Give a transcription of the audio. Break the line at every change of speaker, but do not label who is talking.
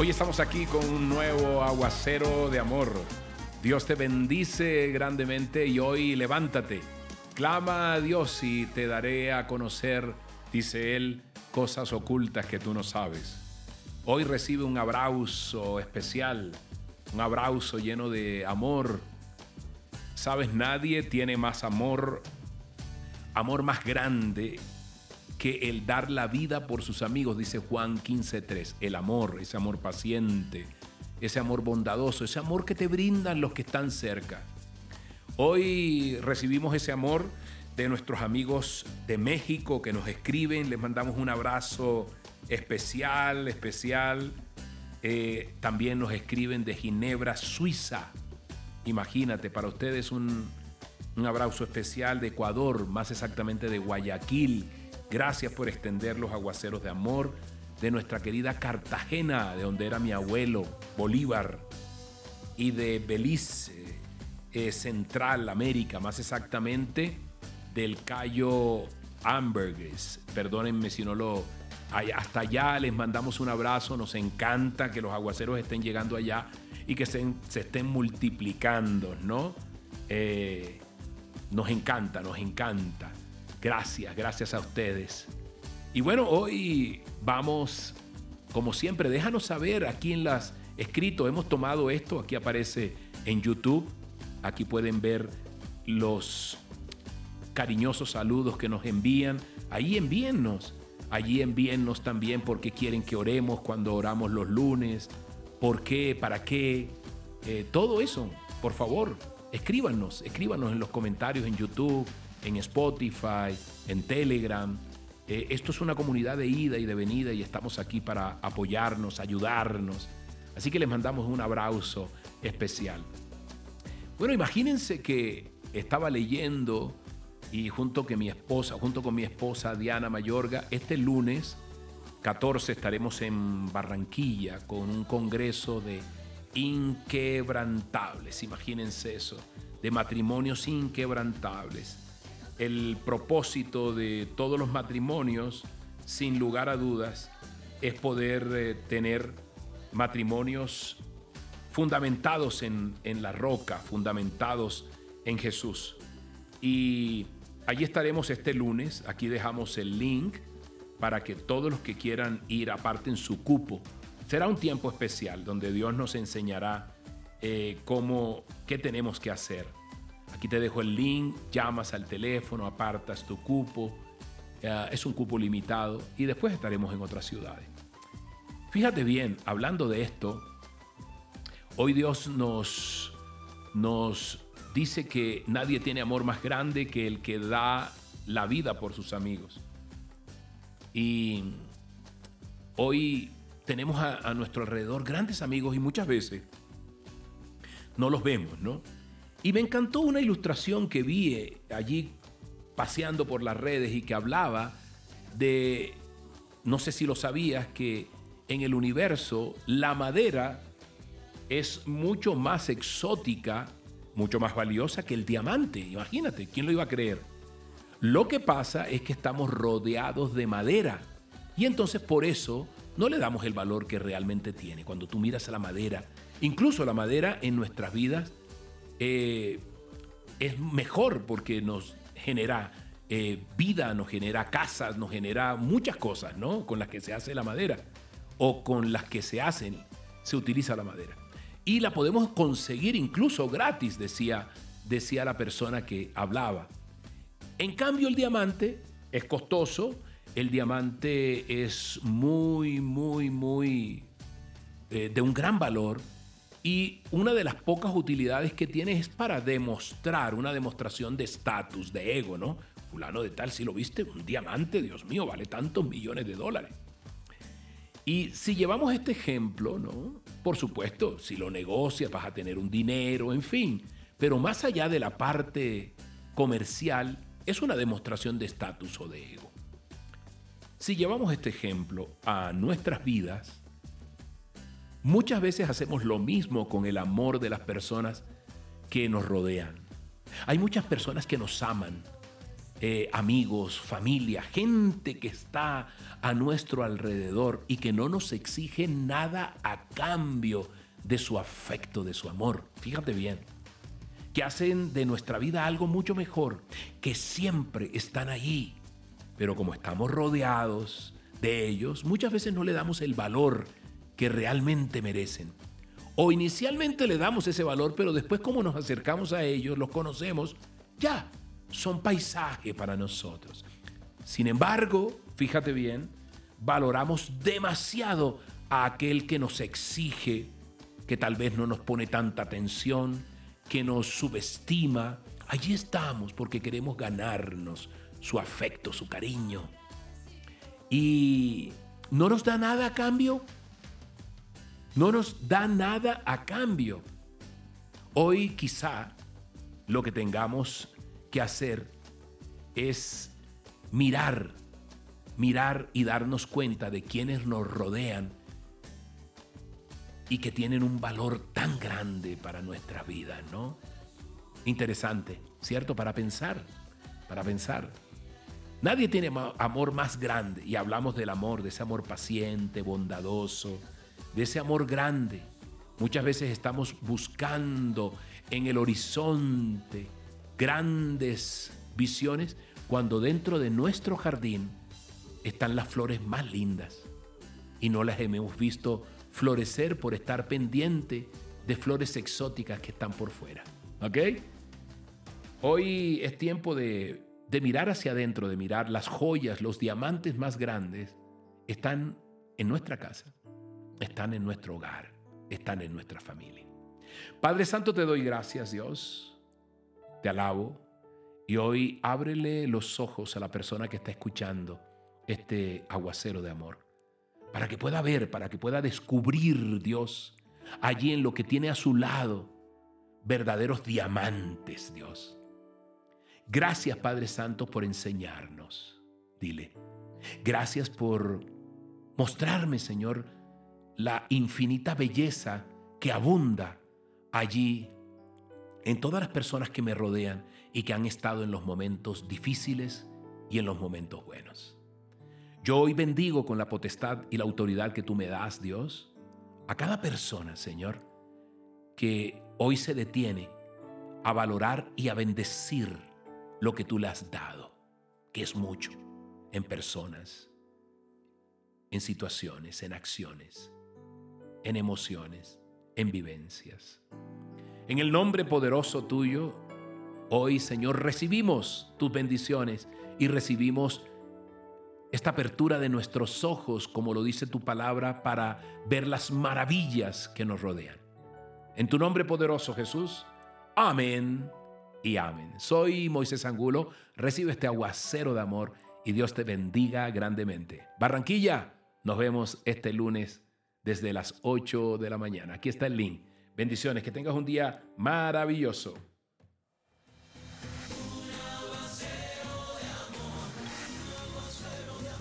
Hoy estamos aquí con un nuevo aguacero de amor. Dios te bendice grandemente y hoy levántate. Clama a Dios y te daré a conocer, dice Él, cosas ocultas que tú no sabes. Hoy recibe un abrazo especial, un abrazo lleno de amor. Sabes, nadie tiene más amor, amor más grande que el dar la vida por sus amigos, dice Juan 15.3. El amor, ese amor paciente, ese amor bondadoso, ese amor que te brindan los que están cerca. Hoy recibimos ese amor de nuestros amigos de México que nos escriben, les mandamos un abrazo especial, especial. Eh, también nos escriben de Ginebra, Suiza. Imagínate, para ustedes un, un abrazo especial de Ecuador, más exactamente de Guayaquil, Gracias por extender los aguaceros de amor de nuestra querida Cartagena, de donde era mi abuelo Bolívar, y de Belice, eh, Central América, más exactamente del Cayo Ambergris. Perdónenme si no lo... Hasta allá les mandamos un abrazo, nos encanta que los aguaceros estén llegando allá y que se, estén multiplicando, ¿no? Eh, nos encanta, nos encanta. Gracias, gracias a ustedes. Y bueno, hoy vamos, como siempre, déjanos saber aquí en las escritos, hemos tomado esto, aquí aparece en YouTube, aquí pueden ver los cariñosos saludos que nos envían, ahí envíennos, allí envíennos también porque quieren que oremos cuando oramos los lunes, por qué, para qué, eh, todo eso, por favor, escríbanos, escríbanos en los comentarios en YouTube, en Spotify, en Telegram. Eh, esto es una comunidad de ida y de venida y estamos aquí para apoyarnos, ayudarnos. Así que les mandamos un abrazo especial. Bueno, imagínense que estaba leyendo y junto, que mi esposa, junto con mi esposa Diana Mayorga, este lunes 14 estaremos en Barranquilla con un congreso de inquebrantables, imagínense eso, de matrimonios inquebrantables el propósito de todos los matrimonios, sin lugar a dudas, es poder eh, tener matrimonios fundamentados en, en, la roca, fundamentados en Jesús. Y allí estaremos este lunes, aquí dejamos el link para que todos los que quieran ir aparten su cupo. Será un tiempo especial donde Dios nos enseñará eh, cómo, qué tenemos que hacer Aquí te dejo el link, llamas al teléfono, apartas tu cupo. es un cupo limitado y después estaremos en otras ciudades. Fíjate bien, hablando de esto, hoy Dios nos, nos dice que nadie tiene amor más grande que el que da la vida por sus amigos. Y hoy tenemos a, a nuestro alrededor grandes amigos y muchas veces no los vemos, ¿no? Y me encantó una ilustración que vi eh, allí paseando por las redes y que hablaba de, no sé si lo sabías, que en el universo la madera es mucho más exótica, mucho más valiosa que el diamante. Imagínate, ¿quién lo iba a creer? Lo que pasa es que estamos rodeados de madera y entonces por eso no le damos el valor que realmente tiene. Cuando tú miras a la madera, incluso la madera en nuestras vidas eh, es mejor porque nos genera eh, vida, nos genera casas, nos genera muchas cosas, ¿no? Con las que se hace la madera o con las que se hacen, se utiliza la madera. Y la podemos conseguir incluso gratis, decía, decía la persona que hablaba. En cambio, el diamante es costoso, el diamante es muy, muy, muy eh, de un gran valor y una de las pocas utilidades que tiene es para demostrar, una demostración de estatus, de ego, ¿no? Fulano de tal, si lo viste, un diamante, Dios mío, vale tantos millones de dólares. Y si llevamos este ejemplo, ¿no? Por supuesto, si lo negocias vas a tener un dinero, en fin. Pero más allá de la parte comercial, es una demostración de estatus o de ego. Si llevamos este ejemplo a nuestras vidas, Muchas veces hacemos lo mismo con el amor de las personas que nos rodean. Hay muchas personas que nos aman eh, amigos, familia, gente que está a nuestro alrededor y que no nos exige nada a cambio de su afecto, de su amor. Fíjate bien, que hacen de nuestra vida algo mucho mejor, que siempre están allí. Pero como estamos rodeados de ellos, muchas veces no le damos el valor que realmente merecen. O inicialmente le damos ese valor, pero después como nos acercamos a ellos, los conocemos, ya, son paisaje para nosotros. Sin embargo, fíjate bien, valoramos demasiado a aquel que nos exige, que tal vez no nos pone tanta atención, que nos subestima. Allí estamos porque queremos ganarnos su afecto, su cariño. Y no nos da nada a cambio no nos da nada a cambio. Hoy quizá lo que tengamos que hacer es mirar, mirar y darnos cuenta de quienes nos rodean y que tienen un valor tan grande para nuestra vida, ¿no? Interesante, ¿cierto? Para pensar, para pensar. Nadie tiene amor más grande y hablamos del amor, de ese amor paciente, bondadoso, de ese amor grande. Muchas veces estamos buscando en el horizonte grandes visiones cuando dentro de nuestro jardín están las flores más lindas y no las hemos visto florecer por estar pendiente de flores exóticas que están por fuera. ¿Ok? Hoy es tiempo de, de mirar hacia adentro, de mirar las joyas, los diamantes más grandes están en nuestra casa están en nuestro hogar, están en nuestra familia. Padre Santo, te doy gracias, Dios. Te alabo. Y hoy ábrele los ojos a la persona que está escuchando este aguacero de amor. Para que pueda ver, para que pueda descubrir, Dios, allí en lo que tiene a su lado, verdaderos diamantes, Dios. Gracias, Padre Santo, por enseñarnos. Dile. Gracias por mostrarme, Señor, la infinita belleza que abunda allí en todas las personas que me rodean y que han estado en los momentos difíciles y en los momentos buenos. Yo hoy bendigo con la potestad y la autoridad que tú me das, Dios, a cada persona, Señor, que hoy se detiene a valorar y a bendecir lo que tú le has dado, que es mucho, en personas, en situaciones, en acciones en emociones, en vivencias. En el nombre poderoso tuyo, hoy Señor, recibimos tus bendiciones y recibimos esta apertura de nuestros ojos, como lo dice tu palabra, para ver las maravillas que nos rodean. En tu nombre poderoso Jesús, amén y amén. Soy Moisés Angulo, recibe este aguacero de amor y Dios te bendiga grandemente. Barranquilla, nos vemos este lunes desde las 8 de la mañana. Aquí está el link. Bendiciones, que tengas un día maravilloso.